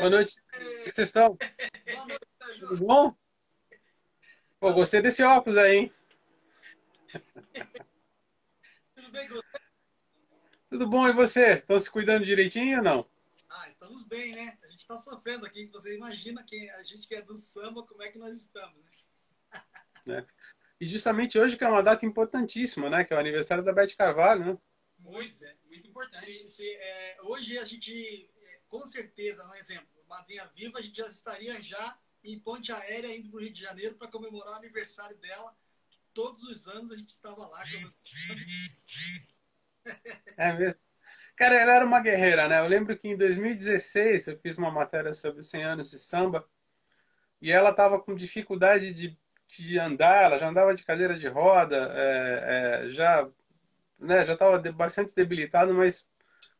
Boa noite. Como vocês estão? Boa noite, Tudo bom? Pô, gostei desse óculos aí, hein? Tudo bem com você? Tudo bom, e você? Estão se cuidando direitinho ou não? Ah, estamos bem, né? A gente está sofrendo aqui. Você imagina que a gente que é do samba, como é que nós estamos, né? É. E justamente hoje que é uma data importantíssima, né? Que é o aniversário da Beth Carvalho, né? Pois é, muito importante. Se, se, é, hoje a gente, com certeza, um exemplo, Madrinha Viva, a gente já estaria já em ponte aérea indo para o Rio de Janeiro para comemorar o aniversário dela. Todos os anos a gente estava lá. É mesmo. Cara, ela era uma guerreira, né? Eu lembro que em 2016 eu fiz uma matéria sobre os 100 anos de samba e ela estava com dificuldade de, de andar, ela já andava de cadeira de roda, é, é, já né, já estava bastante debilitada, mas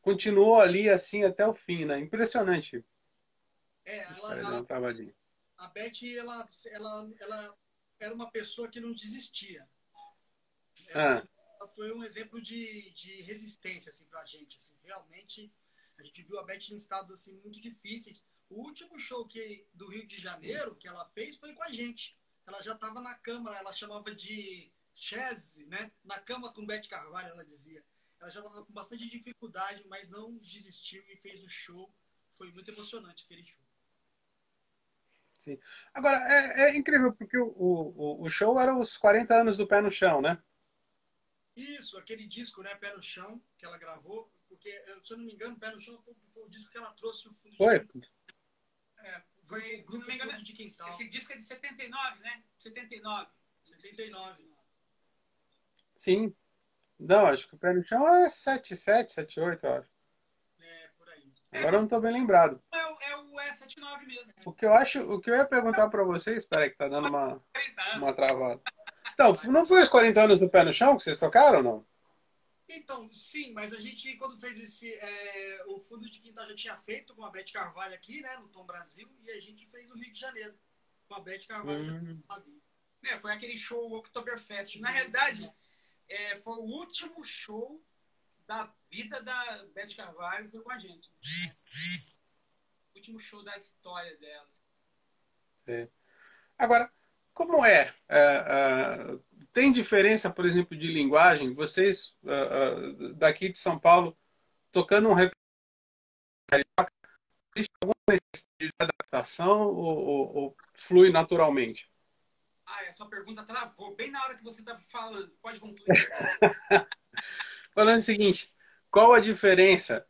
continuou ali assim até o fim, né? Impressionante. É, ela, ela, a Beth, ela, ela, ela era uma pessoa que não desistia. Ela, ah. foi um exemplo de, de resistência assim, para a gente. Assim, realmente, a gente viu a Beth em estados assim, muito difíceis. O último show que, do Rio de Janeiro que ela fez foi com a gente. Ela já estava na câmara, ela chamava de Chese, né? Na cama com Beth Carvalho, ela dizia. Ela já estava com bastante dificuldade, mas não desistiu e fez o show. Foi muito emocionante aquele show. Sim. Agora, é, é incrível, porque o, o, o, show era os 40 anos do Pé no Chão, né? Isso, aquele disco, né, Pé no Chão, que ela gravou, porque, se eu não me engano, Pé no Chão foi, foi o disco que ela trouxe o fundo foi. de É, foi, o grupo engano, de quintal. Esse disco é de 79, né? 79. 79. Sim. Não, acho que o Pé no Chão é 77, 78, eu acho. Agora eu não estou bem lembrado. É, é o E79 mesmo. O que eu acho, o que eu ia perguntar para vocês, espera que tá dando uma, uma travada. Então, não foi os 40 anos do pé no chão que vocês tocaram ou não? Então, sim, mas a gente, quando fez esse. É, o fundo de quintal já tinha feito com a Beth Carvalho aqui, né, no Tom Brasil, e a gente fez no Rio de Janeiro, com a Beth Carvalho. Hum. É, foi aquele show Oktoberfest. Na realidade, é, foi o último show da vida da Beth Carvalho foi com a gente. O último show da história dela. Sim. Agora, como é? é, é tem diferença, por exemplo, de linguagem? Vocês é, daqui de São Paulo tocando um carioca, existe alguma necessidade de adaptação ou, ou, ou, flui naturalmente? Ah, essa pergunta travou bem na hora que você estava falando. Pode concluir. falando o seguinte: qual a diferença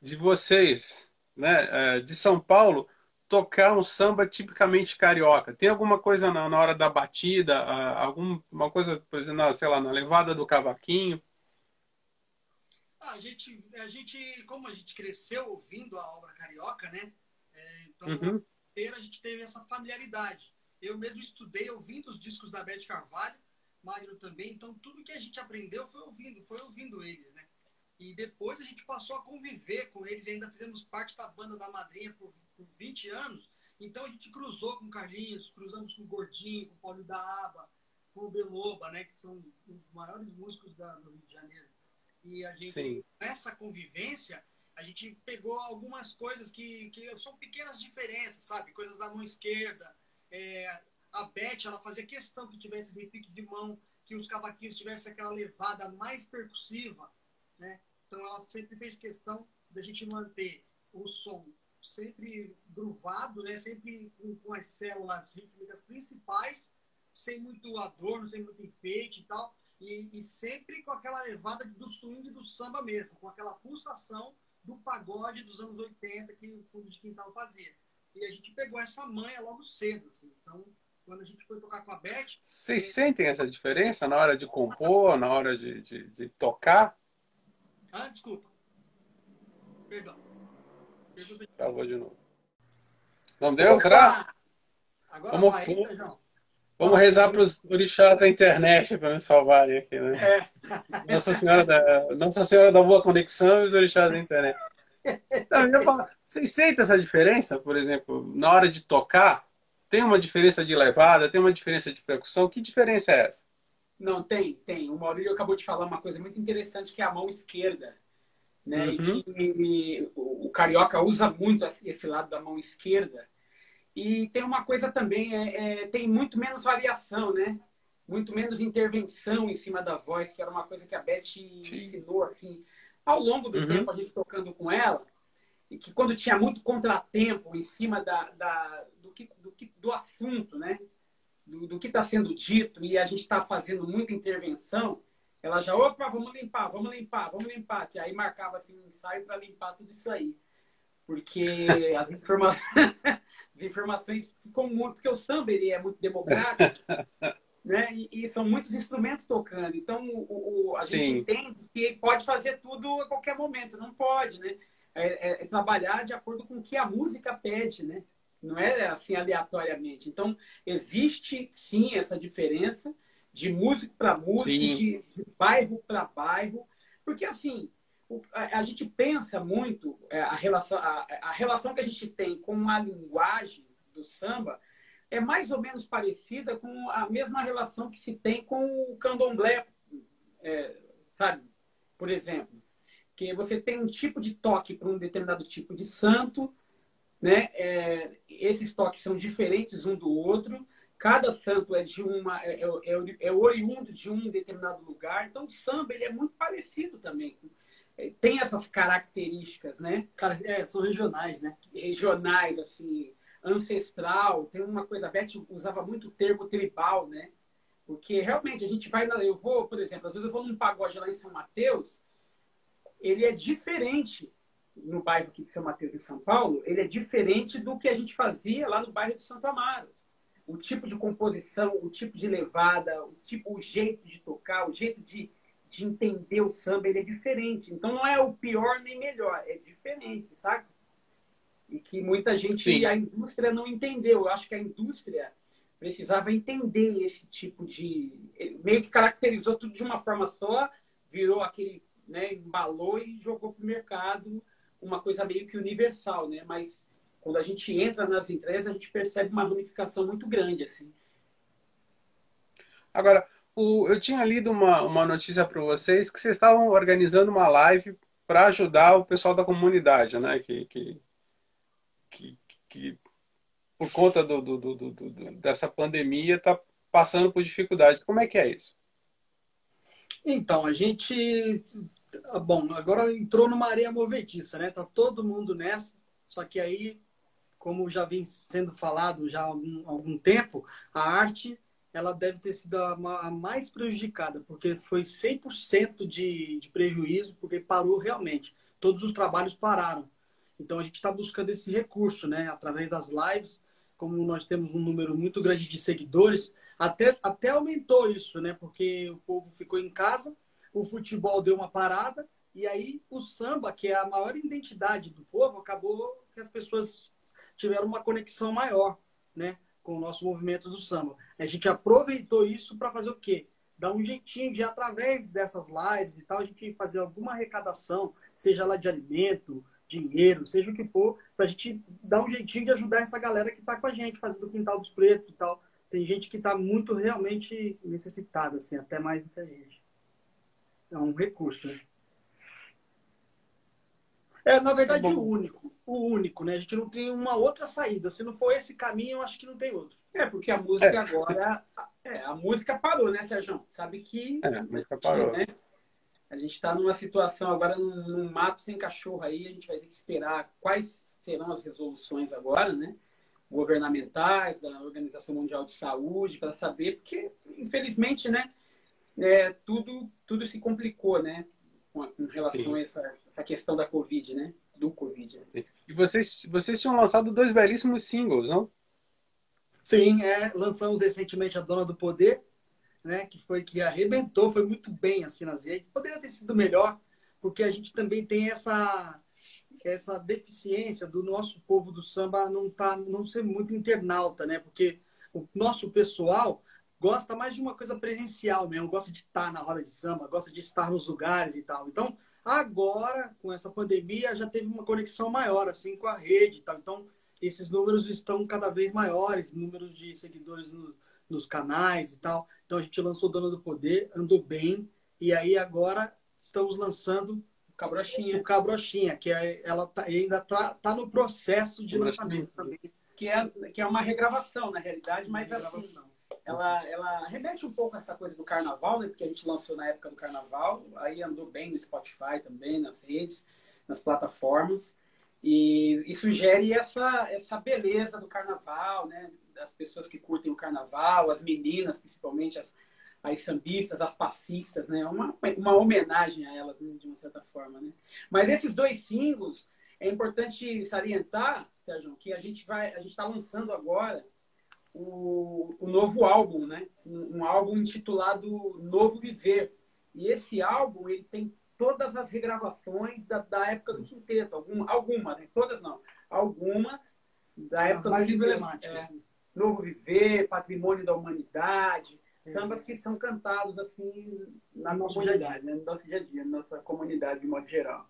de vocês, né, é, de São Paulo, tocar um samba tipicamente carioca? Tem alguma coisa na, na hora da batida, alguma coisa, por exemplo, na, sei lá, na levada do cavaquinho? Ah, a gente, a gente, como a gente cresceu ouvindo a obra carioca, né? É, então, uhum. a gente teve essa familiaridade. Eu mesmo estudei ouvindo os discos da Beth Carvalho, Magno também, então tudo que a gente aprendeu foi ouvindo, foi ouvindo eles, né? E depois a gente passou a conviver com eles, ainda fizemos parte da banda da madrinha por, por 20 anos. Então a gente cruzou com o Carlinhos, cruzamos com o Gordinho, com o Paulo da Aba, com o Beloba, né, que são os maiores músicos da, do Rio de Janeiro. E a gente, Sim. nessa convivência, a gente pegou algumas coisas que, que são pequenas diferenças, sabe? Coisas da mão esquerda, é, a Beth, ela fazia questão que tivesse repique de mão, que os cavaquinhos tivessem aquela levada mais percussiva, né? Então ela sempre fez questão da gente manter o som sempre gruvado, né? Sempre com, com as células rítmicas principais, sem muito adorno, sem muito enfeite e tal, e, e sempre com aquela levada do swing do samba mesmo, com aquela pulsação do pagode dos anos 80 que o fundo de quintal fazia. E a gente pegou essa manha logo cedo, assim. Então, quando a gente foi tocar com a Beth. Vocês sentem essa diferença na hora de compor, na hora de, de, de, tocar? Ah, desculpa. Perdão. Pergunta. Travou de novo. Não deu? Será? Agora Vamos, vai, hein, Vamos rezar para os orixás da internet para me salvarem aqui, né? É. Nossa, Senhora da, Nossa Senhora da Boa Conexão e os orixás da internet. Não, vocês sentem essa diferença, por exemplo, na hora de tocar? Tem uma diferença de levada, tem uma diferença de percussão. Que diferença é essa? Não, tem, tem. O Maurício acabou de falar uma coisa muito interessante, que é a mão esquerda. né? Uhum. E que o, o carioca usa muito esse lado da mão esquerda. E tem uma coisa também, é, é, tem muito menos variação, né? Muito menos intervenção em cima da voz, que era uma coisa que a Beth Sim. ensinou, assim, ao longo do uhum. tempo, a gente tocando com ela, e que quando tinha muito contratempo em cima da, da do, que, do, que, do assunto, né? Do, do que está sendo dito, e a gente está fazendo muita intervenção, ela já, opa, vamos limpar, vamos limpar, vamos limpar. E aí marcava assim, um ensaio para limpar tudo isso aí. Porque as, informa... as informações ficam muito. Porque o samba ele é muito democrático, né? E, e, são muitos instrumentos tocando. Então o, o a gente Sim. entende que pode fazer tudo a qualquer momento. Não pode, né? É, é, é trabalhar de acordo com o que a música pede, né? Não é assim aleatoriamente. Então, existe sim essa diferença de músico para músico, de, de, bairro para bairro, porque assim o, a, a, gente pensa muito é, a relação a, a, relação que a gente tem com a linguagem do samba é mais ou menos parecida com a mesma relação que se tem com o candomblé, é, sabe? Por exemplo, que você tem um tipo de toque para um determinado tipo de santo, né? É, esses toques são diferentes um do outro Cada santo é de uma é, é, é, é oriundo de um determinado lugar. Então, o samba ele é muito parecido também. É, tem essas características, né? Cara, é, são regionais, né? Regionais, assim, ancestral. Tem uma coisa, a Beth usava muito o termo tribal, né? Porque realmente a gente vai, eu vou, por exemplo, às vezes eu vou num pagode lá em São Mateus, ele é diferente no bairro aqui de São Mateus, em São Paulo, ele é diferente do que a gente fazia lá no bairro de Santo Amaro o tipo de composição, o tipo de levada, o tipo, o jeito de tocar, o jeito de, de entender o samba, ele é diferente. Então não é o pior nem melhor, é diferente, sabe? E que muita gente, Sim. a indústria não entendeu. Eu acho que a indústria precisava entender esse tipo de. meio que caracterizou tudo de uma forma só, virou aquele. Né, embalou e jogou para o mercado uma coisa meio que universal, né? Mas quando a gente entra nas empresas, a gente percebe uma ramificação muito grande, assim. Agora, o, eu tinha lido uma, uma notícia para vocês que vocês estavam organizando uma live para ajudar o pessoal da comunidade, né? Que, que, que, que por conta do, do, do, do dessa pandemia está passando por dificuldades. Como é que é isso? Então, a gente. Bom, agora entrou numa areia movediça, né? Tá todo mundo nessa. Só que aí como já vem sendo falado já há algum, algum tempo, a arte ela deve ter sido a, a mais prejudicada, porque foi 100% de, de prejuízo, porque parou realmente. Todos os trabalhos pararam. Então a gente está buscando esse recurso, né? Através das lives, como nós temos um número muito grande de seguidores, até, até aumentou isso, né? Porque o povo ficou em casa, o futebol deu uma parada, e aí o samba, que é a maior identidade do povo, acabou que as pessoas tiveram uma conexão maior, né, com o nosso movimento do samba. A gente aproveitou isso para fazer o quê? Dar um jeitinho de, através dessas lives e tal, a gente fazer alguma arrecadação, seja lá de alimento, dinheiro, seja o que for, para a gente dar um jeitinho de ajudar essa galera que está com a gente, fazendo o Quintal dos Pretos e tal. Tem gente que está muito realmente necessitada, assim, até mais do que a gente. É um recurso, né? É, na verdade, o único. O único, né? A gente não tem uma outra saída. Se não for esse caminho, eu acho que não tem outro. É, porque a música é. agora. É, a música parou, né, Sérgio? Sabe que. É, a música parou. Né? A gente está numa situação agora num, num, mato sem cachorro aí, a gente vai ter que esperar quais serão as resoluções agora, né? Governamentais, da Organização Mundial de Saúde, para saber, porque, infelizmente, né? É, tudo, tudo se complicou, né? com, com relação Sim. a essa, essa questão da Covid, né? Do Covid. Né? E vocês, vocês tinham lançado dois belíssimos singles, não? Sim, é, lançamos recentemente a Dona do Poder, né, que foi que arrebentou, foi muito bem assim nas redes. Poderia ter sido melhor, porque a gente também tem essa essa deficiência do nosso povo do samba não tá não ser muito internauta, né? Porque o nosso pessoal gosta mais de uma coisa presencial mesmo, gosta de estar na roda de samba, gosta de estar nos lugares e tal. Então, agora, com essa pandemia, já teve uma conexão maior, assim, com a rede tal. Então, esses números estão cada vez maiores, números de seguidores no, nos canais e tal. Então, a gente lançou Dona do Poder, andou bem, e aí agora estamos lançando Cabrochinha. O Cabrochinha, que é, ela tá, ainda tá, tá no processo de lançamento também. Que é, que é uma regravação, na realidade, mas assim, ela, ela remete um pouco a essa coisa do carnaval, né? Porque a gente lançou na época do carnaval, aí andou bem no Spotify também, nas redes, nas plataformas. E, e sugere essa, essa beleza do carnaval, né? Das pessoas que curtem o carnaval, as meninas, principalmente as, as sambistas, as passistas, né? Uma, uma homenagem a elas, né? de uma certa forma, né? Mas esses dois singles, é importante salientar, Sérgio, que a gente vai, a gente está lançando agora o, o, novo álbum, né? Um, um, álbum intitulado Novo Viver. E esse álbum ele tem todas as regravações da, da época do quinteto, alguma, algumas, né? todas não, algumas da As época mais do emblemáticas. É, Novo Viver, Patrimônio da Humanidade, sambas que são cantados assim na No nosso comunidade, né? no nosso dia a dia, na nossa comunidade de modo geral.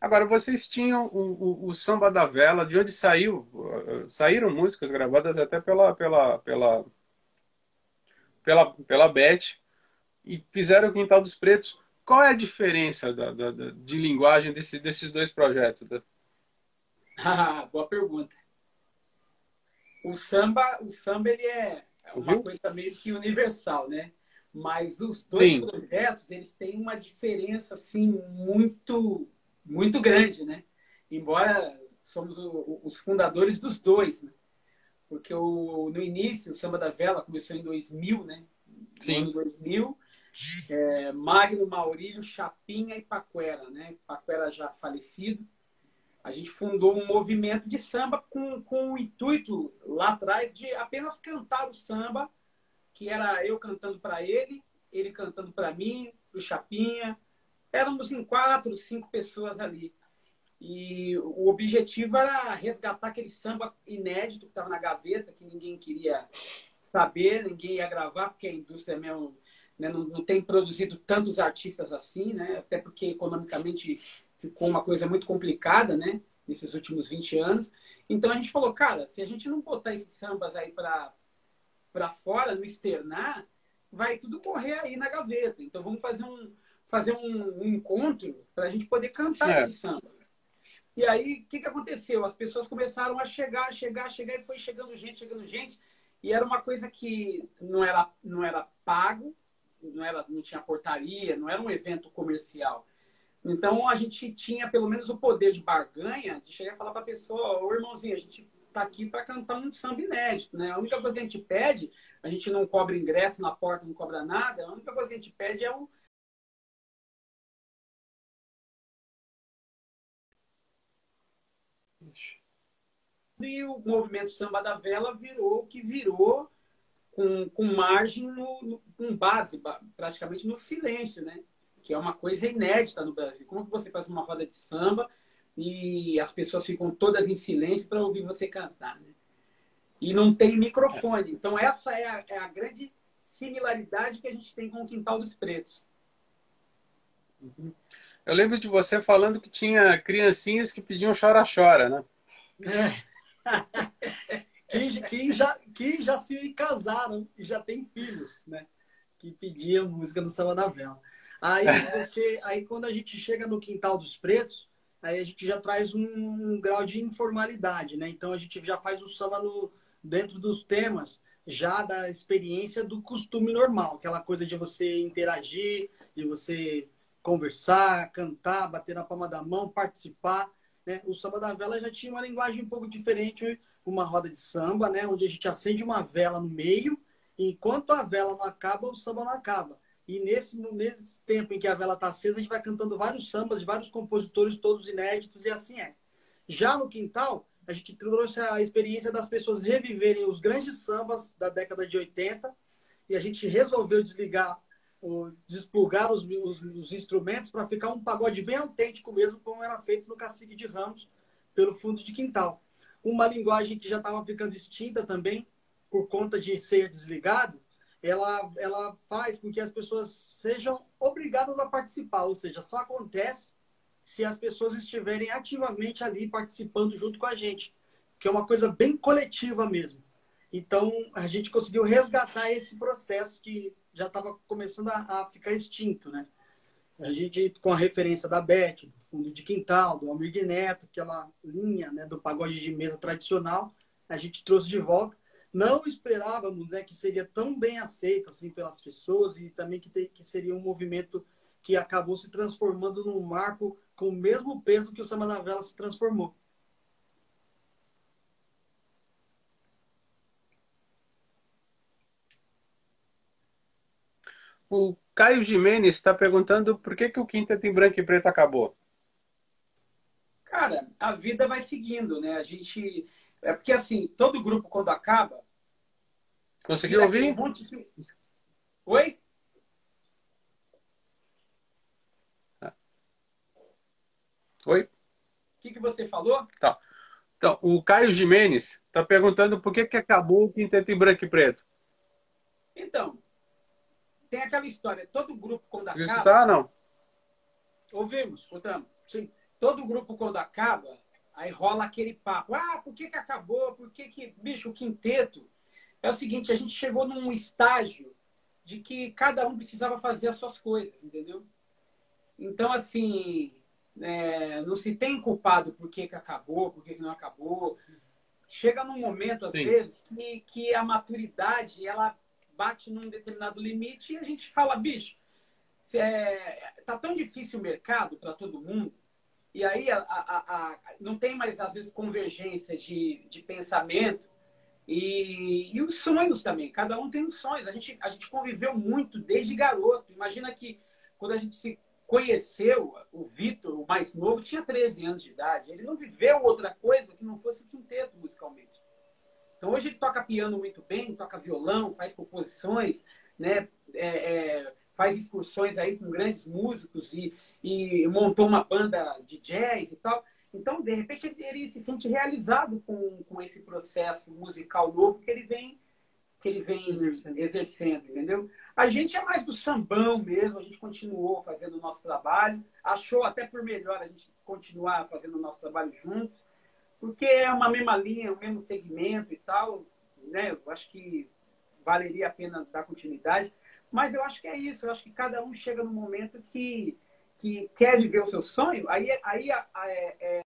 Agora, vocês tinham o, o, o Samba da Vela, de onde saiu, saíram músicas gravadas até pela, pela, pela, pela, pela Beth, e fizeram o Quintal dos Pretos. Qual é a diferença da, da, da- de linguagem desse, desses dois projetos? Da- Ah, Boa pergunta. O samba, o samba ele é uma Ouviu? coisa meio que universal, né? Mas os dois Sim. projetos, eles têm uma diferença assim muito muito grande, né? Embora somos o- os fundadores dos dois, né? Porque o, no início, o Samba da Vela começou em 2000, né? No Sim. ano 2000, é, Magno, Maurílio, Chapinha e Paquera, né? Paquera já falecido. A gente fundou um movimento de samba com, com o intuito lá atrás de apenas cantar o samba, que era eu cantando para ele, ele cantando para mim, o Chapinha. Éramos em quatro, cinco pessoas ali. E o objetivo era resgatar aquele samba inédito que estava na gaveta, que ninguém queria saber, ninguém ia gravar, porque a indústria mesmo né, não, não tem produzido tantos artistas assim, né? Até porque economicamente ficou uma coisa muito complicada, né? Nesses últimos 20 anos. Então a gente falou, cara, se a gente não botar esses sambas aí para fora, no externar, vai tudo correr aí na gaveta. Então vamos fazer um fazer um, um encontro para a gente poder cantar É. esses sambas. E aí, o que, que aconteceu? As pessoas começaram a chegar, chegar, chegar, e foi chegando gente, chegando gente. E era uma coisa que não era, não era pago, não, era, não tinha portaria, não era um evento comercial. Então, a gente tinha pelo menos o poder de barganha de chegar e falar para a pessoa: Ô irmãozinho, a gente tá aqui para cantar um samba inédito. Né? A única coisa que a gente pede, a gente não cobra ingresso na porta, não cobra nada, a única coisa que a gente pede é o, E o movimento Samba da Vela virou o que virou com, com margem, no, no- com base ba- praticamente no silêncio, né? Que é uma coisa inédita no Brasil. Como que você faz uma roda de samba e as pessoas ficam todas em silêncio para ouvir você cantar, né? E não tem microfone. Então essa é a, é a grande similaridade que a gente tem com o Quintal dos Pretos. Eu lembro de você falando que tinha criancinhas que pediam chora-chora, né? que, já, já se casaram e já têm filhos, né? Que pediam música no Samba da Vela. Aí você, aí quando a gente chega no Quintal dos Pretos, aí a gente já traz um, grau de informalidade, né? Então a gente já faz o samba no, dentro dos temas, já da experiência do costume normal, aquela coisa de você interagir, de você conversar, cantar, bater na palma da mão, participar. Né? O samba da vela já tinha uma linguagem um pouco diferente, uma roda de samba, né? onde a gente acende uma vela no meio, e enquanto a vela não acaba, o samba não acaba. E nesse, nesse tempo em que a vela está acesa, a gente vai cantando vários sambas de vários compositores, todos inéditos, e assim é. Já no quintal, a gente trouxe a experiência das pessoas reviverem os grandes sambas da década de 80, e a gente resolveu desligar, desplugar os, os- os instrumentos para ficar um pagode bem autêntico mesmo, como era feito no Cacique de Ramos, pelo fundo de quintal. Uma linguagem que já estava ficando extinta também, por conta de ser desligado, ela, ela faz com que as pessoas sejam obrigadas a participar, ou seja, só acontece se as pessoas estiverem ativamente ali participando junto com a gente, que é uma coisa bem coletiva mesmo. Então, a gente conseguiu resgatar esse processo que já estava começando a, a, ficar extinto, né? A gente, com a referência da Beth, do Fundo de Quintal, do Almir Neto, aquela linha né, do pagode de mesa tradicional, a gente trouxe de volta. Não esperávamos né, que seria tão bem aceito assim pelas pessoas e também que, te, que seria um movimento que acabou se transformando num marco com o mesmo peso que o Samba na Vela se transformou. O Caio Jimenez está perguntando por que, que o Quinteto em Branco e Preto acabou. Cara, a vida vai seguindo, né? A gente. É porque assim, todo grupo quando acaba. Conseguiu ouvir? Um monte de... Oi? Ah. Oi? O que, que você falou? Tá. Então, o Caio Jimenez está perguntando por que, que acabou o Quinteto em Branco e Preto. Então, tem aquela história, todo grupo quando acaba. Escutar, não? Ouvimos, escutamos. Sim. Todo grupo quando acaba, aí rola aquele papo. Ah, por que, que acabou? Por que, que. Bicho, o quinteto. É o seguinte, a gente chegou num estágio de que cada um precisava fazer as suas coisas, entendeu? Então, assim, é, não se tem culpado por que, que acabou, por que, que não acabou. Chega num momento, às Sim. vezes, que, que a maturidade, ela bate num determinado limite e a gente fala, bicho, é, tá tão difícil o mercado para todo mundo, e aí a, a, a, não tem mais, às vezes, convergência de, de pensamento e, e os sonhos também. Cada um tem os sonhos. A gente, a gente conviveu muito desde garoto. Imagina que quando a gente se conheceu, o Vitor, o mais novo, tinha 13 anos de idade. Ele não viveu outra coisa que não fosse o quinteto musicalmente. Então hoje ele toca piano muito bem, toca violão, faz composições, né? É, é, faz excursões aí com grandes músicos e, e montou uma banda de jazz e tal. Então, de repente, ele, ele se sente realizado com, com esse processo musical novo que ele vem que ele vem exercendo. exercendo, entendeu? A gente é mais do sambão mesmo, a gente continuou fazendo o nosso trabalho, achou até por melhor a gente continuar fazendo o nosso trabalho juntos porque é uma mesma linha, o mesmo segmento e tal, né? Eu acho que valeria a pena dar continuidade. Mas eu acho que é isso, eu acho que cada um chega no momento que, que quer viver o seu sonho, aí, aí é, é...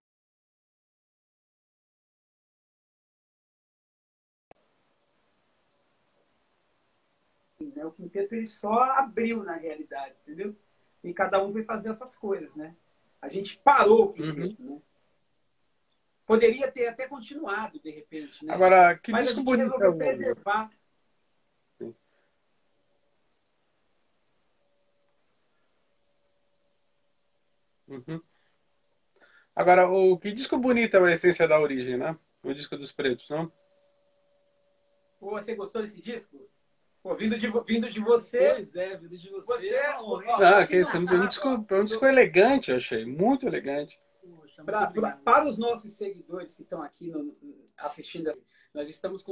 Né? O quinteto ele só abriu na realidade, entendeu? E cada um foi fazer as suas coisas, né? A gente parou o quinteto, uhum. né? Poderia ter até continuado, de repente. Né? Agora, que Mas disco bonito é preservar. Uhum. Agora, o que disco bonito é a essência da origem, né? O disco dos pretos, não? Pô, você gostou desse disco? Pô, vindo de, vindo de você. Pois é, vindo de você. você é ah, que isso, é um, disco, é um disco elegante, eu achei. Muito elegante. Pra, pra, para os nossos seguidores que estão aqui no, assistindo, nós estamos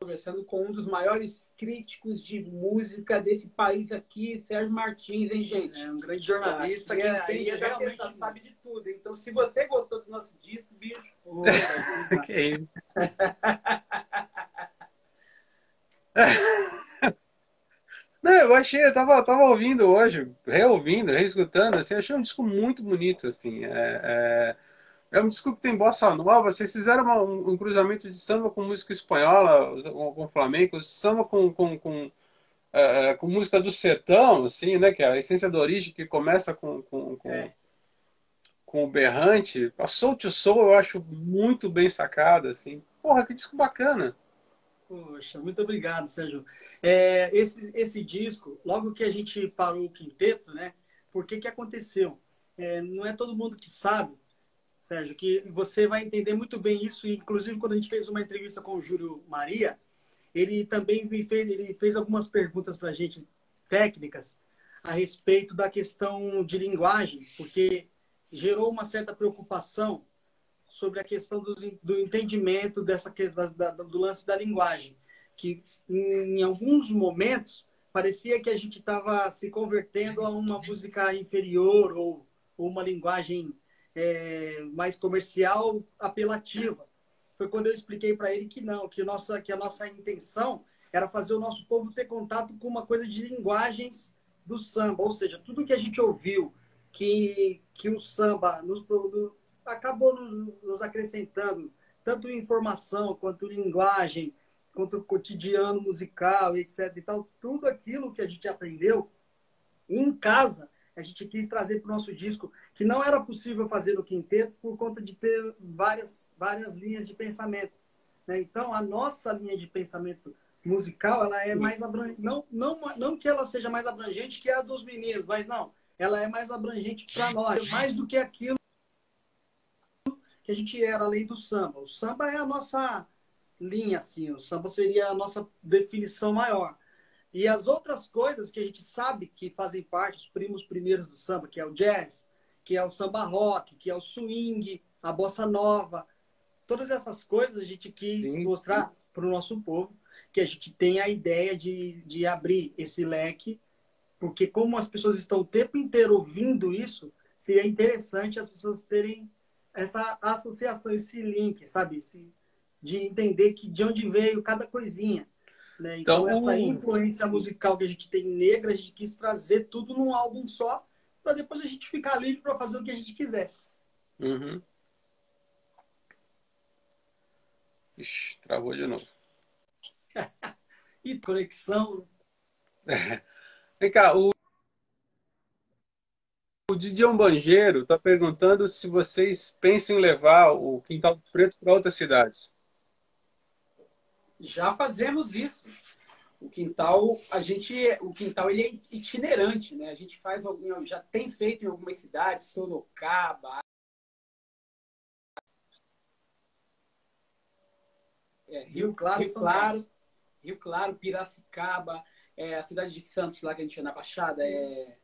conversando com um dos maiores críticos de música desse país aqui, Sérgio Martins, hein, gente? É um grande jornalista que é, entende é realmente. sabe de tudo. Então, se você gostou do nosso disco, bicho... que isso. Não, eu achei, eu tava, tava ouvindo hoje, reouvindo, reescutando, assim, achei um disco muito bonito, assim. É, é, é um disco que tem bossa nova. Vocês fizeram uma, um, um, cruzamento de samba com música espanhola, com, com flamenco, samba com, com, com, é, é, com, música do sertão, assim, né? Que é a essência da origem, que começa com, com, com, é. com o berrante. A Soul to Soul eu acho muito bem sacada, assim. Porra, que disco bacana. Poxa, muito obrigado, Sérgio. É, esse, esse disco, logo que a gente parou o quinteto, né? Por que que aconteceu? É, não é todo mundo que sabe, Sérgio, que você vai entender muito bem isso. Inclusive, quando a gente fez uma entrevista com o Júlio Maria, ele também fez, ele fez algumas perguntas para a gente técnicas a respeito da questão de linguagem, porque gerou uma certa preocupação sobre a questão do, do entendimento dessa questão da, da, do lance da linguagem, que em, em alguns momentos parecia que a gente estava se convertendo a uma música inferior ou, ou uma linguagem é, mais comercial apelativa. foi quando eu expliquei para ele que não, que, nossa, que a nossa intenção era fazer o nosso povo ter contato com uma coisa de linguagens do samba, ou seja, tudo que a gente ouviu que, que o samba nos, acabou nos, nos acrescentando, tanto informação quanto linguagem, quanto cotidiano musical, etc. E tal, tudo aquilo que a gente aprendeu em casa, a gente quis trazer para o nosso disco, que não era possível fazer no quinteto por conta de ter várias, várias linhas de pensamento. Né? Então, a nossa linha de pensamento musical, ela é mais abrangente. Não, não, não que ela seja mais abrangente que a dos meninos, mas não. Ela é mais abrangente para nós, mais do que aquilo que a gente era além do samba. O samba é a nossa linha, assim. O samba seria a nossa definição maior. E as outras coisas que a gente sabe que fazem parte, os primos primeiros do samba, que é o jazz, que é o samba rock, que é o swing, a bossa nova, todas essas coisas a gente quis Sim. mostrar para o nosso povo que a gente tem a ideia de, de abrir esse leque, porque como as pessoas estão o tempo inteiro ouvindo isso, seria interessante as pessoas terem essa associação, esse link, sabe? Esse, de entender que de onde veio cada coisinha. Né? Então, então, essa influência musical que a gente tem negra, a gente quis trazer tudo num álbum só, para depois a gente ficar livre para fazer o que a gente quisesse. Uhum. Ixi, travou de novo. e conexão. Vem cá, o, o Didion Bangeiro está perguntando se vocês pensam em levar o Quintal Preto para outras cidades já fazemos isso. O quintal, a gente, o quintal ele é itinerante, né? A gente faz algum, já tem feito em algumas cidades, Sorocaba, é, Rio, Rio, Claro, Rio Claro, Rio Claro, Piracicaba, é, a cidade de Santos lá que a gente ia na Baixada, é,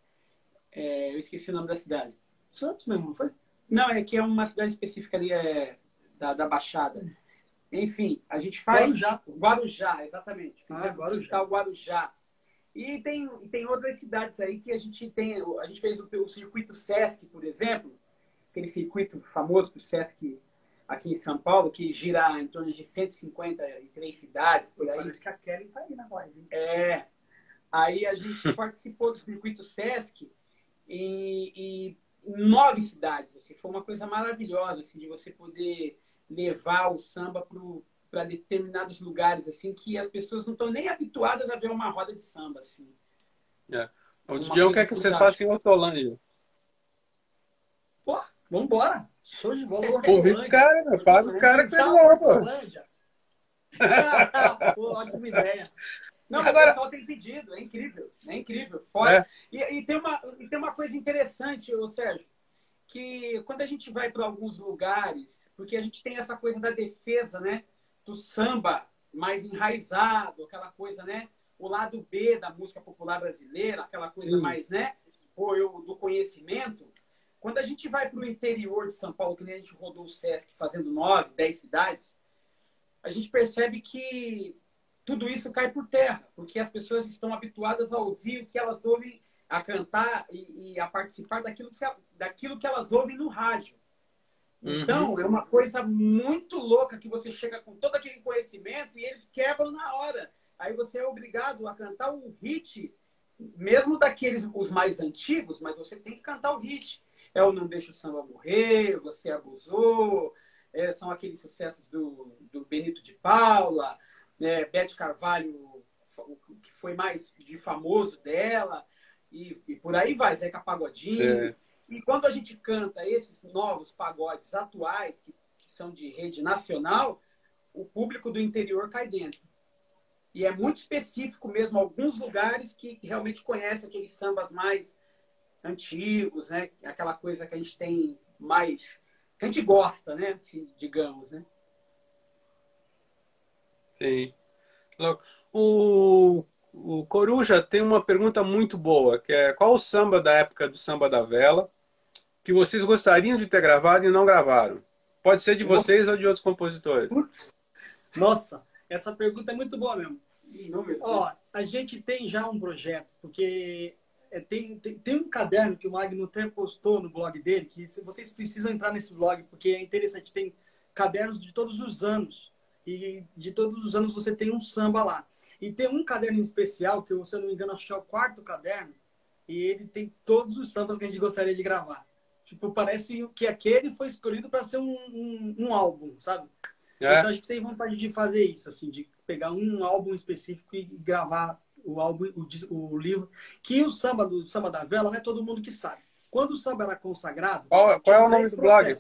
é, eu esqueci o nome da cidade. Santos mesmo, não foi? Não, é que é uma cidade específica ali é, da, da Baixada. Enfim, a gente faz. Guarujá. Guarujá, exatamente. Ah, Guarujá. O Guarujá. E tem, tem outras cidades aí que a gente tem. A gente fez o, o circuito Sesc, por exemplo, aquele circuito famoso o Sesc aqui em São Paulo, que gira em torno de 153 cidades por aí. Parece que a Kelly tá aí na live. É. Aí a gente participou do circuito Sesc em, em nove cidades. Assim, foi uma coisa maravilhosa assim, de você poder levar o samba para determinados lugares assim que as pessoas não estão nem habituadas a ver uma roda de samba assim. É. O Didião quer que vocês façam em Hortolândia. Pô, vambora. Show de bola. Convite o cara, meu. Paga o cara que você não, pô. pô, ótima ideia. Não, Agora... o pessoal tem pedido, é incrível, é incrível. Fora. É. E, e, tem uma, e tem uma coisa interessante, ô Sérgio, que quando a gente vai para alguns lugares, porque a gente tem essa coisa da defesa, né? Do samba mais enraizado, aquela coisa, né? O lado B da música popular brasileira, aquela coisa Sim. mais, né? Ou eu, do conhecimento. Quando a gente vai para o interior de São Paulo, que nem a gente rodou o Sesc fazendo nove, dez cidades, a gente percebe que tudo isso cai por terra, porque as pessoas estão habituadas a ouvir o que elas ouvem a cantar e, e a participar daquilo que, daquilo que elas ouvem no rádio. Então, uhum. é uma coisa muito louca que você chega com todo aquele conhecimento e eles quebram na hora. Aí você é obrigado a cantar o hit, mesmo daqueles os mais antigos, mas você tem que cantar o hit. É o Não Deixa o Samba Morrer, Você Abusou, é, são aqueles sucessos do, do Benito de Paula, né, Bete Carvalho, que foi mais de famoso dela. E, e por aí vai, Zeca Pagodinho. É. E quando a gente canta esses novos pagodes atuais, que, que são de rede nacional, o público do interior cai dentro. E é muito específico mesmo, alguns lugares que realmente conhecem aqueles sambas mais antigos, né? Aquela coisa que a gente tem mais. que a gente gosta, né? Digamos, né? Sim. O o Coruja tem uma pergunta muito boa, que é qual o samba da época do samba da vela que vocês gostariam de ter gravado e não gravaram? Pode ser de vocês Nossa. ou de outros compositores. Putz. Nossa, essa pergunta é muito boa mesmo. Ó, a gente tem já um projeto, porque é, tem, tem, tem, um caderno que o Magno até postou no blog dele, que vocês precisam entrar nesse blog, porque é interessante. Tem cadernos de todos os anos. E de todos os anos você tem um samba lá. E tem um caderno especial, que eu, se eu não me engano, acho que é o quarto caderno, e ele tem todos os sambas que a gente gostaria de gravar. Tipo, parece que aquele foi escolhido para ser um, um, um, álbum, sabe? É. Então a gente tem vontade de fazer isso, assim, de pegar um álbum específico e gravar o álbum, o, o livro. Que o samba do samba da vela não é todo mundo que sabe. Quando o samba era consagrado. Qual, qual é o nome do blog?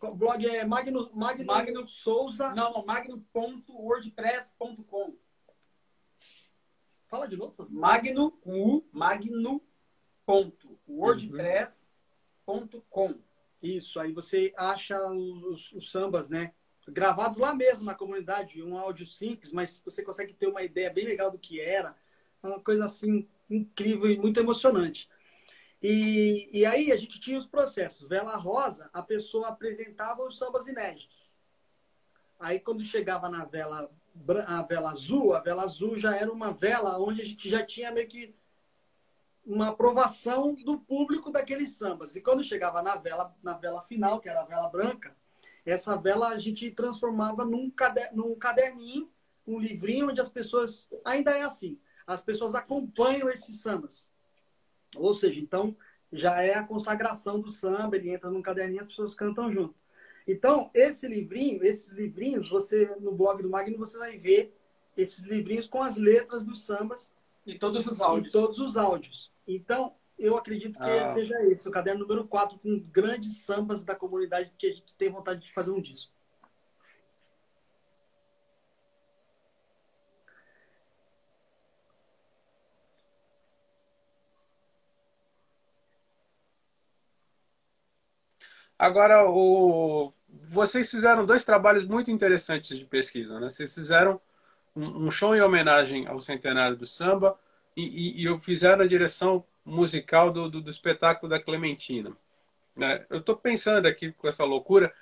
O blog é Magno, Magno, Magno Souza. Não, não, magno.wordpress.com. Fala de novo. Magno, U, Isso, aí você acha os, os, sambas, né? Gravados lá mesmo na comunidade, um áudio simples, mas você consegue ter uma ideia bem legal do que era. Uma coisa assim incrível e muito emocionante. E, e aí a gente tinha os processos. Vela rosa, a pessoa apresentava os sambas inéditos. Aí quando chegava na vela, a vela azul, a vela azul já era uma vela onde a gente já tinha meio que uma aprovação do público daqueles sambas. E quando chegava na vela, na vela final, que era a vela branca, essa vela a gente transformava num, cader, num caderninho, um livrinho onde as pessoas. Ainda é assim. As pessoas acompanham esses sambas. Ou seja, então já é a consagração do samba, ele entra num caderninho, as pessoas cantam junto. Então, esse livrinho, esses livrinhos, você no blog do Magno você vai ver esses livrinhos com as letras dos sambas e todos os áudios. E todos os áudios. Então, eu acredito que ah. seja esse, o caderno número 4, com grandes sambas da comunidade que a gente tem vontade de fazer um disco. Agora, o... vocês fizeram dois trabalhos muito interessantes de pesquisa. Né? Vocês fizeram um show em homenagem ao centenário do samba e, e, e fizeram a direção musical do, do, do espetáculo da Clementina. Né? Eu estou pensando aqui com essa loucura.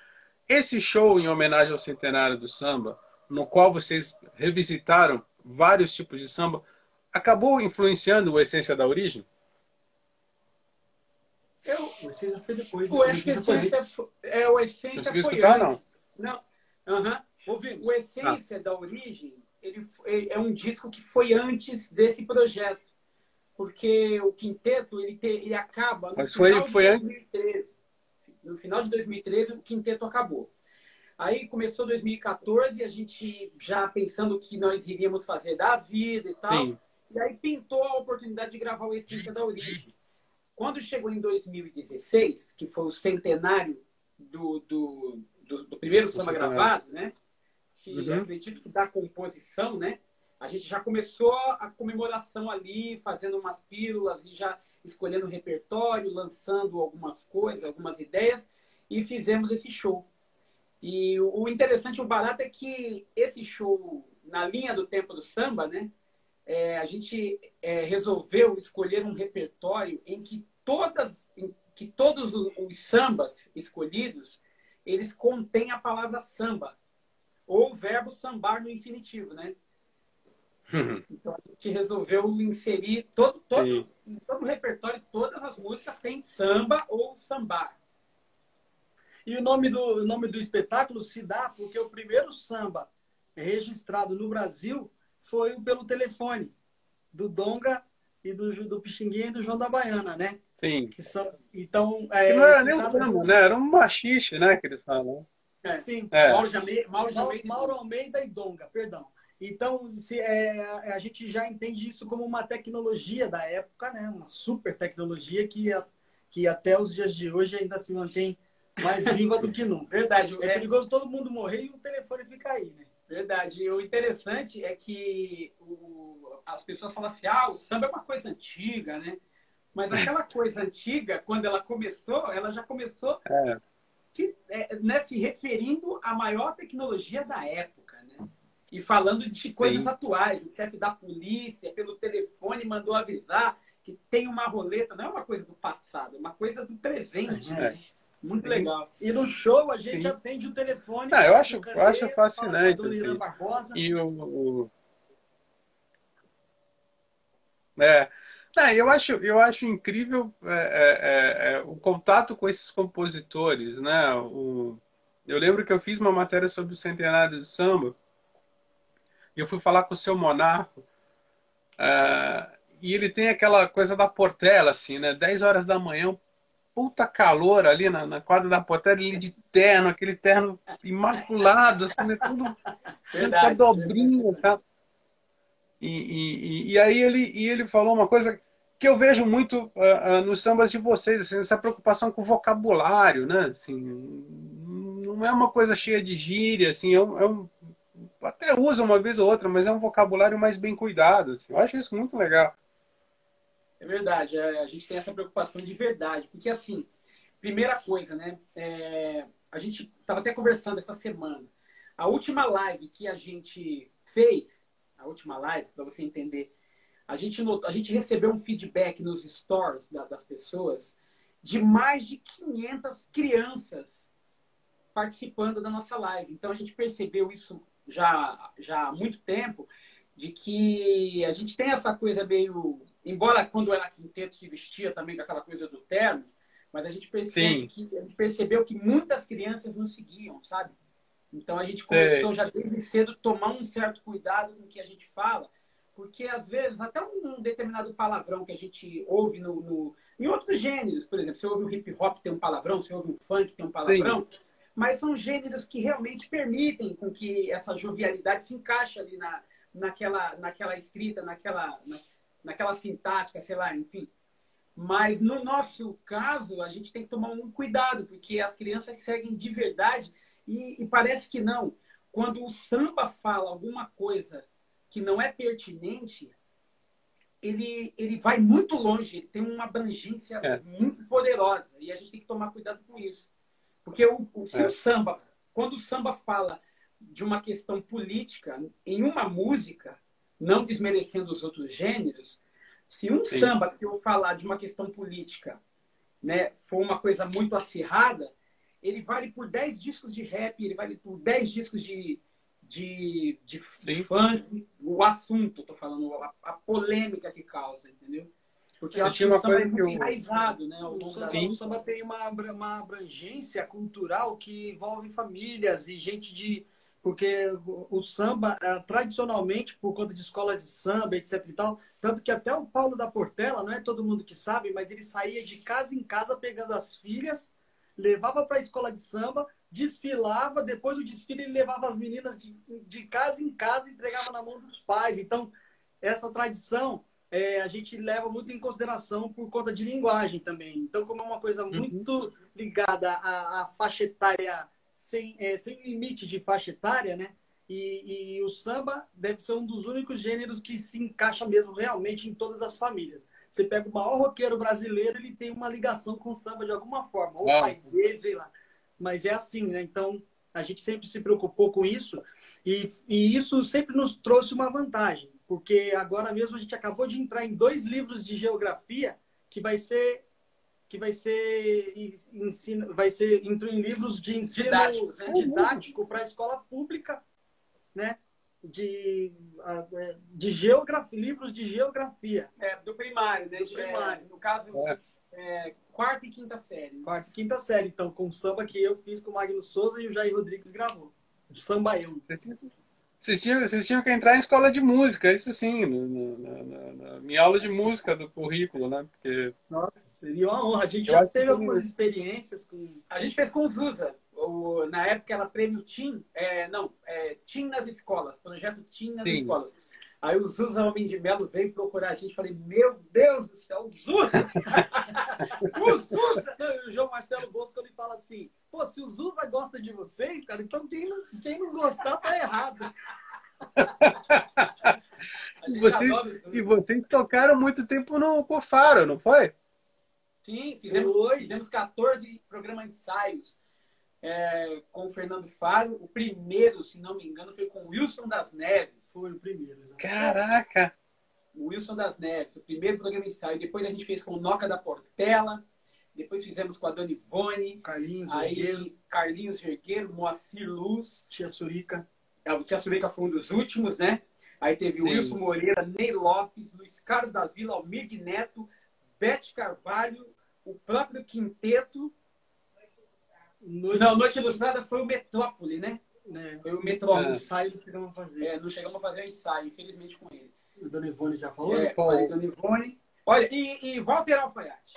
Esse show em homenagem ao centenário do samba, no qual vocês revisitaram vários tipos de samba, acabou influenciando a essência da origem? Eu, o Essência foi depois. O Essência foi antes. É, o Essência foi escutar, antes. Não. não. Uhum. Ouvimos. O Essência ah. da Origem ele, é um disco que foi antes desse projeto. Porque o quinteto ele, te, ele acaba no Mas final foi, de 2013. No final de 2013, o quinteto acabou. Aí começou 2014, a gente já pensando o que nós iríamos fazer da vida e tal. Sim. E aí pintou a oportunidade de gravar o Essência da Origem. Quando chegou em 2016, que foi o centenário do, do, do, do primeiro samba gravado, né? Que uhum. acredito que da composição, né? A gente já começou a comemoração ali, fazendo umas pílulas e já escolhendo o repertório, lançando algumas coisas, algumas ideias, e fizemos esse show. E o interessante, o barato é que esse show, na linha do tempo do samba, né? é, a gente é, resolveu escolher um repertório em que todas, em que todos os sambas escolhidos eles contêm a palavra samba ou o verbo sambar no infinitivo, né? Uhum. Então a gente resolveu inserir todo, todo, todo o repertório, todas as músicas têm samba ou sambar. E o nome do, o nome do espetáculo se dá porque o primeiro samba registrado no Brasil foi pelo telefone do Donga e do, do Pixinguinha e do João da Baiana, né? Sim. Que são, então, é, não era nem um samba, né? Era um machixe, né? Que eles falam. É. Sim. É. Mauro, Jame, Mauro, Mauro, Mauro Almeida e Donga, perdão. Então, se, é, a gente já entende isso como uma tecnologia da época, né? Uma super tecnologia que, que até os dias de hoje ainda se mantém mais viva do que nunca. Verdade. É, é perigoso todo mundo morrer e o telefone ficar aí, né? Verdade. E o interessante é que o, as pessoas falam assim, ah, o samba é uma coisa antiga, né? Mas aquela coisa antiga, quando ela começou, ela já começou é. Se, é, né, se referindo à maior tecnologia da época, né? E falando de coisas Sim. atuais. O chefe da polícia, pelo telefone, mandou avisar que tem uma roleta. Não é uma coisa do passado, é uma coisa do presente. Né? É. Muito Sim. legal. E no show a gente Sim. atende o telefone. Ah, eu acho, eu acho fascinante. Assim. E o, o... É. Não, eu acho, eu acho incrível é, é, é, é, o contato com esses compositores, né? O, Eu lembro que eu fiz uma matéria sobre o centenário do samba e eu fui falar com o seu Monarco. Uh, e ele tem aquela coisa da Portela, assim, né? 10 horas da manhã, puta calor ali na, na quadra da Portela, ele de terno, aquele terno imaculado, assim, né? Tudo verdade, dobrinha, tá? E, e, e, aí ele, e ele falou uma coisa que eu vejo muito uh, uh, nos sambas de vocês, assim, essa preocupação com o vocabulário, né? Assim, não é uma coisa cheia de gíria, assim, é um, é um, até usa uma vez ou outra, mas é um vocabulário mais bem cuidado. Assim. Eu acho isso muito legal. É verdade, é, a gente tem essa preocupação de verdade, porque assim, primeira coisa, né? É, a gente estava até conversando essa semana. A última live que a gente fez, a última live, para você entender, a gente, a gente recebeu um feedback nos stories da, das pessoas de mais de 500 crianças participando da nossa live. Então a gente percebeu isso já, já há muito tempo, de que a gente tem essa coisa meio. Embora quando era quinteto se vestia também com aquela coisa do terno, mas a gente, percebe que, a gente percebeu que muitas crianças nos seguiam, sabe? Então a gente começou Sei. já desde cedo tomar um certo cuidado com o que a gente fala, porque às vezes até um determinado palavrão que a gente ouve no, no em outros gêneros, por exemplo, você ouve o hip hop tem um palavrão, você ouve um funk tem um palavrão, Sim. mas são gêneros que realmente permitem com que essa jovialidade se encaixe ali na, naquela, naquela escrita, naquela, na, naquela sintática, sei lá, enfim. Mas no nosso caso, a gente tem que tomar um cuidado, porque as crianças seguem de verdade e, e parece que não. Quando o samba fala alguma coisa que não é pertinente, ele, ele vai muito longe, ele tem uma abrangência é. muito poderosa. E a gente tem que tomar cuidado com isso. Porque o, o, é. o samba, quando o samba fala de uma questão política em uma música, não desmerecendo os outros gêneros, se um Sim. samba que eu falar de uma questão política né, for uma coisa muito acirrada, ele vale por 10 discos de rap, ele vale por 10 discos de, de, de, de funk, o assunto, tô falando, a, a, polêmica que causa, entendeu? Porque eu acho que o samba é muito eu... enraizado, né? O samba, o samba tem uma, uma abrangência cultural que envolve famílias e gente de... Porque o samba, eh, tradicionalmente, por conta de escolas de samba, etc e tal, tanto que até o Paulo da Portela, não é todo mundo que sabe, mas ele saía de casa em casa pegando as filhas, levava para a escola de samba, desfilava, depois do desfile ele levava as meninas de, de casa em casa e entregava na mão dos pais. Então, essa tradição é, a gente leva muito em consideração por conta de linguagem também. Então, como é uma coisa uhum. muito ligada à, à faixa etária, sem, é, sem limite de faixa etária, né? E, e, o samba deve ser um dos únicos gêneros que se encaixa mesmo realmente em todas as famílias. Você pega o maior roqueiro brasileiro, ele tem uma ligação com o samba de alguma forma. Ou o pai dele, sei lá mas é assim, né? Então, a gente sempre se preocupou com isso e, e isso sempre nos trouxe uma vantagem, porque agora mesmo a gente acabou de entrar em dois livros de geografia que vai ser que vai ser ensino, vai ser entrou em livros de ensino didático, né? didático para a escola pública, né? De, é, de geografia, livros de geografia. É, do primário, né? Do primário. É, no caso, é. É, quarta e quinta série. Né? Quarta e quinta série, então, com o samba que eu fiz com o Magno Souza e o Jair Rodrigues gravou. O samba eu. Vocês tinham, vocês tinham que entrar em escola de música, isso sim, no, no, na, na, minha aula de música do currículo, né? Porque... Nossa, seria uma honra. A gente eu já teve algumas experiências com. A gente fez com o Zusa. O, na época era prêmio TIM, é, não, é, TIM nas escolas, projeto TIM nas sim. escolas. Aí o Zusa Homem de Melo veio procurar a gente. Falei, meu Deus do céu, o Zusa! o Zusa! o João Marcelo Bosco ele fala assim: pô, se o Zusa gosta de vocês, cara, então quem não, quem não gostar tá errado. e, vocês, e vocês tocaram muito tempo no Cofaro, não foi? Sim, fizemos, fizemos 14 programas de ensaios é, com o Fernando Faro. O primeiro, se não me engano, foi com o Wilson das Neves. Foi o primeiro. Exatamente. Caraca! O Wilson das Neves, o primeiro programa ensaio. Depois a gente fez com o Noca da Portela. Depois fizemos com a Dani Ivone. Carlinhos aí, Vergueiro. Carlinhos Vergueiro, Moacir Luz. Tia Surica. É, o Tia Surica foi um dos últimos, né? Aí teve Sim. o Wilson Moreira, Ney Lopes, Luiz Carlos da Vila, Almir Neto, Bete Carvalho, o próprio Quinteto Noite... Não, Noite Ilustrada foi o Metrópole, né? É. Foi o Metrópole. É. O ensaio que chegamos a fazer. É, não chegamos a fazer o ensaio, infelizmente, com ele. O Dona Ivone já falou? É, falei Dona Ivone. Olha, e, e Walter Alfaiate.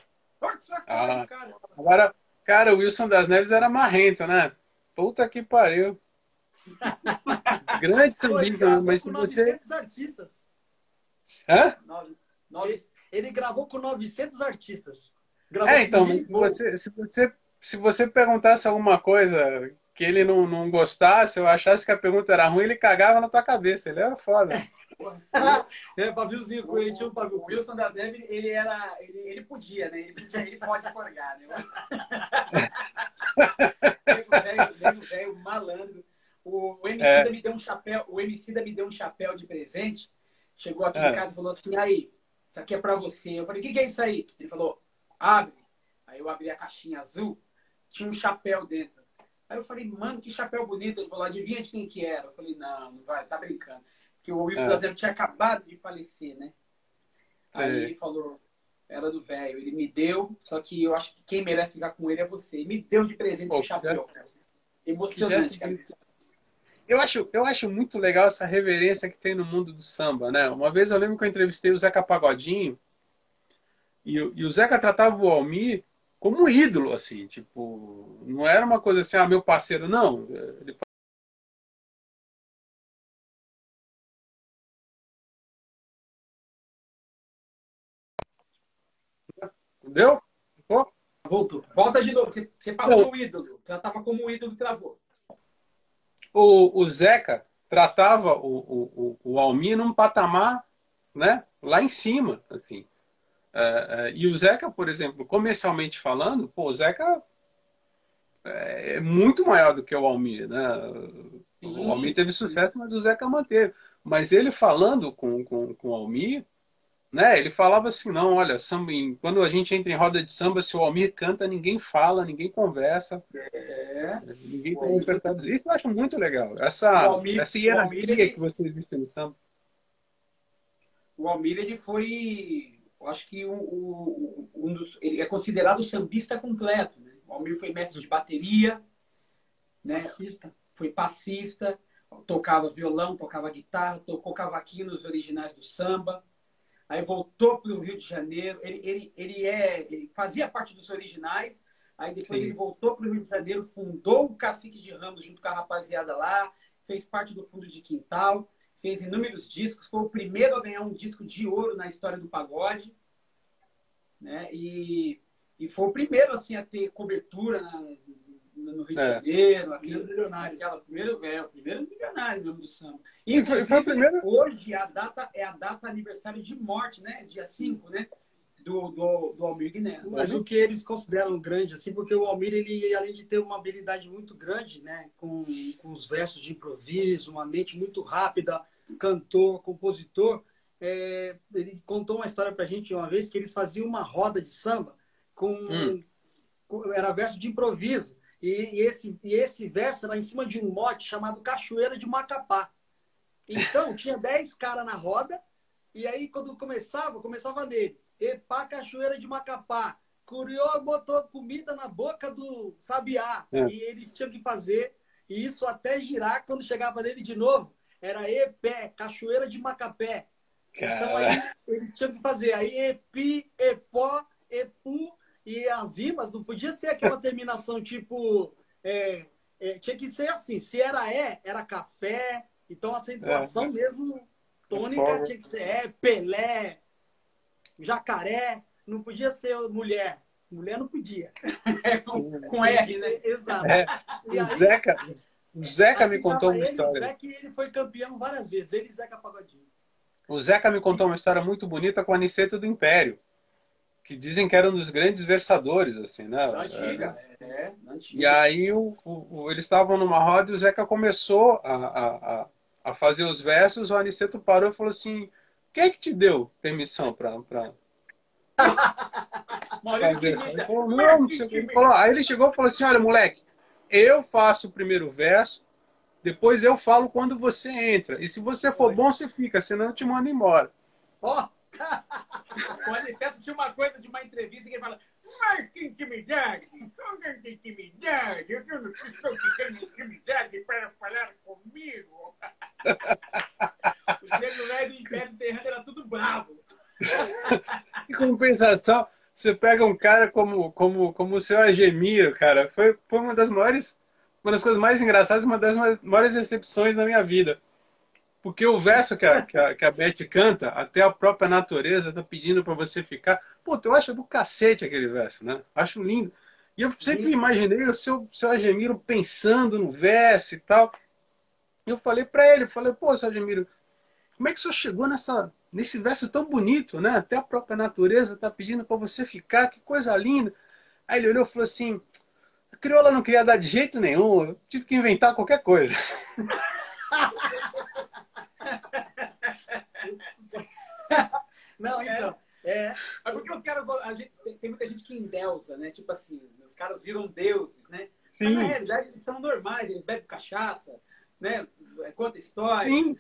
Ah, cara. Agora, cara, o Wilson das Neves era marrento, né? Puta que pariu. Grande sambista, mas se você... artistas. Hã? Nove, nove... Ele, ele, gravou com 900 artistas. Gravou é, então, você, se, você, se você perguntasse alguma coisa que ele não, não gostasse, eu achasse que a pergunta era ruim, ele cagava na tua cabeça. Ele era foda. é, paviozinho tinha um pavio. O Wilson da Neve, ele era. Ele, ele podia, né? Ele podia, ele pode forgar, né? velho, velho, malandro. O, o MC é. me deu um chapéu, o MC me deu um chapéu de presente. Chegou aqui é. em casa e falou assim: aí, isso aqui é pra você. Eu falei: o que, que é isso aí? Ele falou: abre. Aí eu abri a caixinha azul, tinha um chapéu dentro. Aí eu falei, mano, que chapéu bonito. Ele falou, adivinha de quem que era? Eu falei, não, não vai, tá brincando. Porque o Wilson é. tinha acabado de falecer, né? Sim. Aí ele falou, era do velho. Ele me deu, só que eu acho que quem merece ficar com ele é você. Ele me deu de presente o chapéu, cara. Emocionante, cara. Eu acho, eu acho muito legal essa reverência que tem no mundo do samba, né? Uma vez eu lembro que eu entrevistei o Zeca Pagodinho e, e o Zeca tratava o Almir como um ídolo, assim, tipo, não era uma coisa assim, ah, meu parceiro, não. Ele Entendeu? Ficou? Voltou. Volta de novo. Você, você falou o ídolo. Tratava como o ídolo travou. O, o Zeca tratava o, o, o Almir num patamar né, lá em cima, assim. É, é, e o Zeca, por exemplo, comercialmente falando, pô, o Zeca é muito maior do que o Almir, né? O Almir teve sucesso, mas o Zeca manteve. Mas ele falando com, com, com o Almir, né? Ele falava assim, não, olha, samba, quando a gente entra em roda de samba, se o Almir canta, ninguém fala, ninguém conversa. É. Ninguém tem isso, isso eu acho muito legal. Essa, Almir, essa hierarquia Almir, que vocês dizem no samba. O Almir, ele foi, eu acho que um, um dos, ele é considerado o sambista completo. Né? O Almir foi mestre de bateria, né? Passista. foi passista, tocava violão, tocava guitarra, tocou cavaquinho nos originais do samba aí voltou para o Rio de Janeiro. Ele, ele, ele, é, ele fazia parte dos originais, aí depois Sim. ele voltou para o Rio de Janeiro, fundou o Cacique de Ramos junto com a rapaziada lá, fez parte do fundo de quintal, fez inúmeros discos, foi o primeiro a ganhar um disco de ouro na história do pagode, né? E, e foi o primeiro assim a ter cobertura na, no Rio de é. Janeiro, aquele milionário. Aquela, primeiro, é, o primeiro milionário mesmo do samba. Inclusive, primeiro... hoje a data é a data aniversário de morte, né? Dia 5, né? Do, do, do Almir Guiné. Mas o que eles consideram grande, assim, porque o Almir, ele, além de ter uma habilidade muito grande, né? Com, com os versos de improviso, uma mente muito rápida, cantor, compositor, é, ele contou uma história pra gente uma vez que eles faziam uma roda de samba com, hum. com era verso de improviso. E, e, esse, e esse verso era em cima de um mote chamado Cachoeira de Macapá. Então, tinha 10 caras na roda, e aí quando começava, começava nele. Epá, Cachoeira de Macapá. Curió botou comida na boca do sabiá. É. E eles tinham que fazer e isso até girar quando chegava nele de novo. Era Epé, Cachoeira de Macapé. Então aí eles tinham que fazer aí Epi, Epó, Epu, e as rimas não podia ser aquela terminação tipo. É, é, tinha que ser assim. Se era é, era café. Então a acentuação é. mesmo tônica tinha que ser é, Pelé, jacaré. Não podia ser mulher. Mulher não podia. com, com R, né? Exato. É. E aí, o Zeca, o Zeca me contou uma história. O Zeca ele foi campeão várias vezes. Ele e Zeca Pagodinho. O Zeca me contou uma história muito bonita com a Aniceto do Império que dizem que era um dos grandes versadores, assim, né? Na antiga, é, é antiga. E aí o, o, eles estavam numa roda e o Zeca começou a, a, a fazer os versos, o Aniceto parou e falou assim, quem é que te deu permissão para... Pra... fazer Ele falou, não, não sei o que. Falou, aí ele chegou e falou assim, olha, moleque, eu faço o primeiro verso, depois eu falo quando você entra. E se você for bom, você fica, senão eu te mando embora. Ó! Oh. O Aniceto tinha uma coisa de uma entrevista que ele fala: Mas que intimidade! Toda intimidade! Eu não estou que tem intimidade para falar comigo! Os negros lá do Império Terrano era tudo bravo. em compensação, você pega um cara como, como, como o seu Agemiro, cara, foi, foi uma das maiores, uma das coisas mais engraçadas, uma das maiores decepções da minha vida. Porque o verso que a, que a, que a Beth canta, até a própria natureza tá pedindo para você ficar. Pô, eu acho do cacete aquele verso, né? Acho lindo. E eu sempre imaginei o seu, seu Agemiro pensando no verso e tal. E eu falei para ele, falei, pô, seu Agemiro, como é que o senhor chegou nessa, nesse verso tão bonito, né? Até a própria natureza tá pedindo para você ficar, que coisa linda. Aí ele olhou e falou assim: a crioula não queria dar de jeito nenhum, eu tive que inventar qualquer coisa. não, então. É, é porque eu quero. A gente, tem muita gente que endeusa, né? Tipo assim, os caras viram deuses, né? Sim. Mas na realidade eles são normais, eles bebem cachaça, né? Conta história. Sim.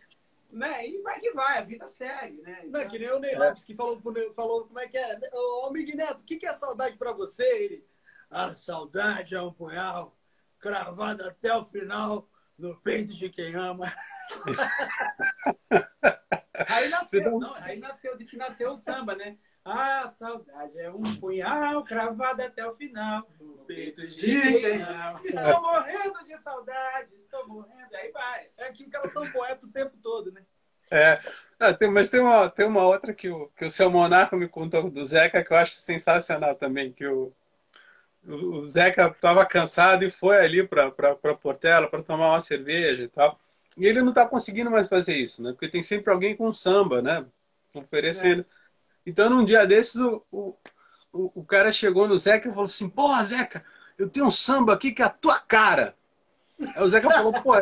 Né? E vai que vai, a vida segue, né? Então... Não, que nem o Ney Lopes que falou, falou como é que é. Ô, ô Miguel Neto, o que, que é saudade pra você? Ele, a saudade é um punhal cravado até o final no peito de quem ama. aí nasceu, não, aí nasceu, disse que nasceu o samba, né? Ah, saudade é um punhal cravado até o final. No peito de quem. Estou morrendo de saudade, estou morrendo. Aí vai. É que os caras são poetas o tempo todo, né? É. Ah, tem, mas tem uma, tem uma outra que o, que o seu Monarco me contou do Zeca que eu acho sensacional também, que o, o Zeca estava cansado e foi ali para Portela para tomar uma cerveja e tal. E ele não está conseguindo mais fazer isso, né? Porque tem sempre alguém com samba, né? Oferecendo. É. Então, num dia desses, o, o, o, cara chegou no Zeca e falou assim: Porra, Zeca, eu tenho um samba aqui que é a tua cara. Aí o Zeca falou: Pô.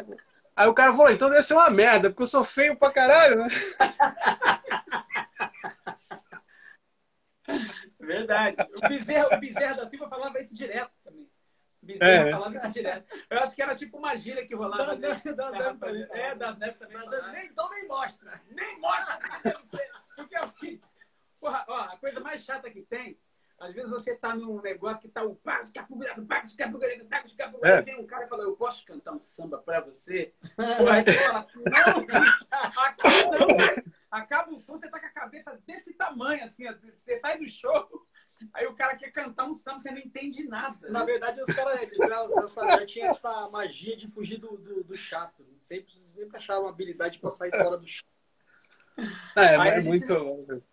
Aí o cara falou: Então deve ser uma merda, porque eu sou feio pra caralho, né? Verdade. O Bezerra, o Bezerra da Silva falava isso direto também. O Bezerra é. falava isso direto. Eu acho que era tipo uma gíria que rolava. Das neves, das neves também. É, das neves também. Nem, então nem mostra. Nem mostra. Porque assim, porra, ó, a coisa mais chata que tem às vezes você tá num negócio que tá o pago de capugurado, pago de capugurado, pago de. É. Tem um cara que fala, eu posso cantar um samba pra você? Porra, aí fala, não, acaba, acaba o som, você tá com a cabeça desse tamanho, assim, você sai do show, aí o cara quer cantar um samba, você não entende nada. Na verdade, os caras já, já tinham essa magia de fugir do, do, do chato. Sempre, sempre achavam uma habilidade pra sair fora do chato. É, é muito...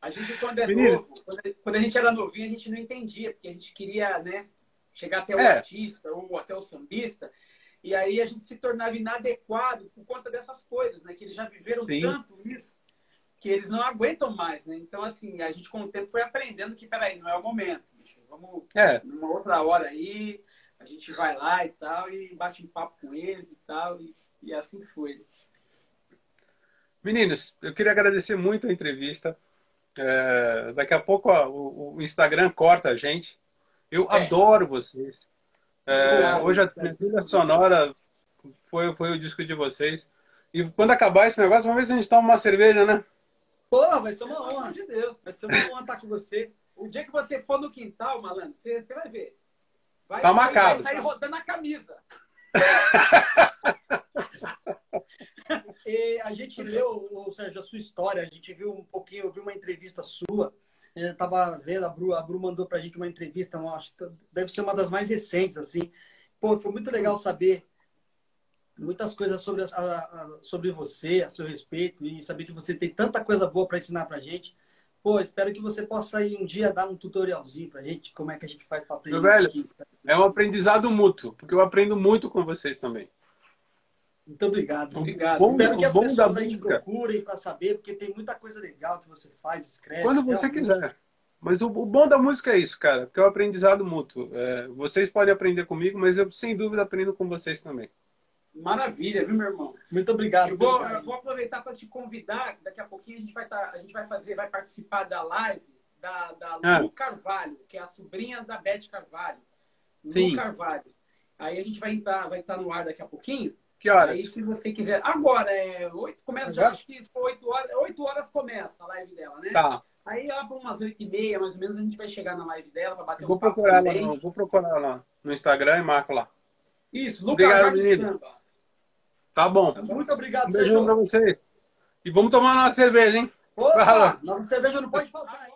A gente, quando é Menino. novo, quando a gente era novinho, a gente não entendia, porque a gente queria, né, chegar até o é. artista ou até o sambista. E aí a gente se tornava inadequado por conta dessas coisas, né? Que eles já viveram Sim. tanto isso que eles não aguentam mais, né? Então, assim, a gente com o tempo foi aprendendo que, peraí, não é o momento, bicho. Vamos é. numa outra hora aí, a gente vai lá e tal, e bate um papo com eles e tal, e, e assim foi. Meninos, eu queria agradecer muito a entrevista. É, daqui a pouco ó, o, o, Instagram corta a gente. Eu é. adoro vocês. É, hoje a trilha sonora foi, foi o disco de vocês. E quando acabar esse negócio, vamos ver se a gente toma uma cerveja, né? Porra, vai ser uma honra. de Deus. Vai ser uma honra estar com você. O dia que você for no quintal, malandro, você, você vai ver. Vai, tá marcado. Vai sair rodando a camisa. E a gente leu, ou seja, a sua história, a gente viu um pouquinho, viu uma entrevista sua. Eu tava vendo, a Bru, a Bru mandou pra gente uma entrevista, acho que deve ser uma das mais recentes, assim. Pô, foi muito legal saber muitas coisas sobre, a, a, sobre você, a seu respeito, e saber que você tem tanta coisa boa para ensinar pra gente. Pô, espero que você possa aí um dia dar um tutorialzinho pra gente, como é que a gente faz para aprender. Meu velho, aqui. é um aprendizado mútuo, porque eu aprendo muito com vocês também. Muito obrigado. Obrigado. Bom, Espero que as pessoas aí te procurem para saber, porque tem muita coisa legal que você faz, escreve. Quando você realmente. quiser. Mas o, o, bom da música é isso, cara, porque é o um aprendizado mútuo. É, vocês podem aprender comigo, mas eu, sem dúvida, aprendo com vocês também. Maravilha, viu, meu irmão? Muito obrigado. Eu vou, eu vou aproveitar para te convidar, daqui a pouquinho a gente vai, tá, a gente vai fazer, vai participar da live da, da ah. Lu Carvalho, que é a sobrinha da Beth Carvalho. Sim. Lu Carvalho. Aí a gente vai entrar, vai estar no ar daqui a pouquinho. Que horas? Aí, se você quiser. Agora, é 8, começa, já, acho que foi 8 horas. 8 horas começa a live dela, né? Tá. Aí lá por umas 8 e meia, mais ou menos, a gente vai chegar na live dela para bater Vou um procurar lá, no, vou procurar lá no Instagram e marco lá. Isso, Lucas Obrigado, menino. Tá bom. Muito obrigado, Um beijão pra vocês. E vamos tomar uma cerveja, hein? Opa, Fala. nossa cerveja não pode faltar, hein?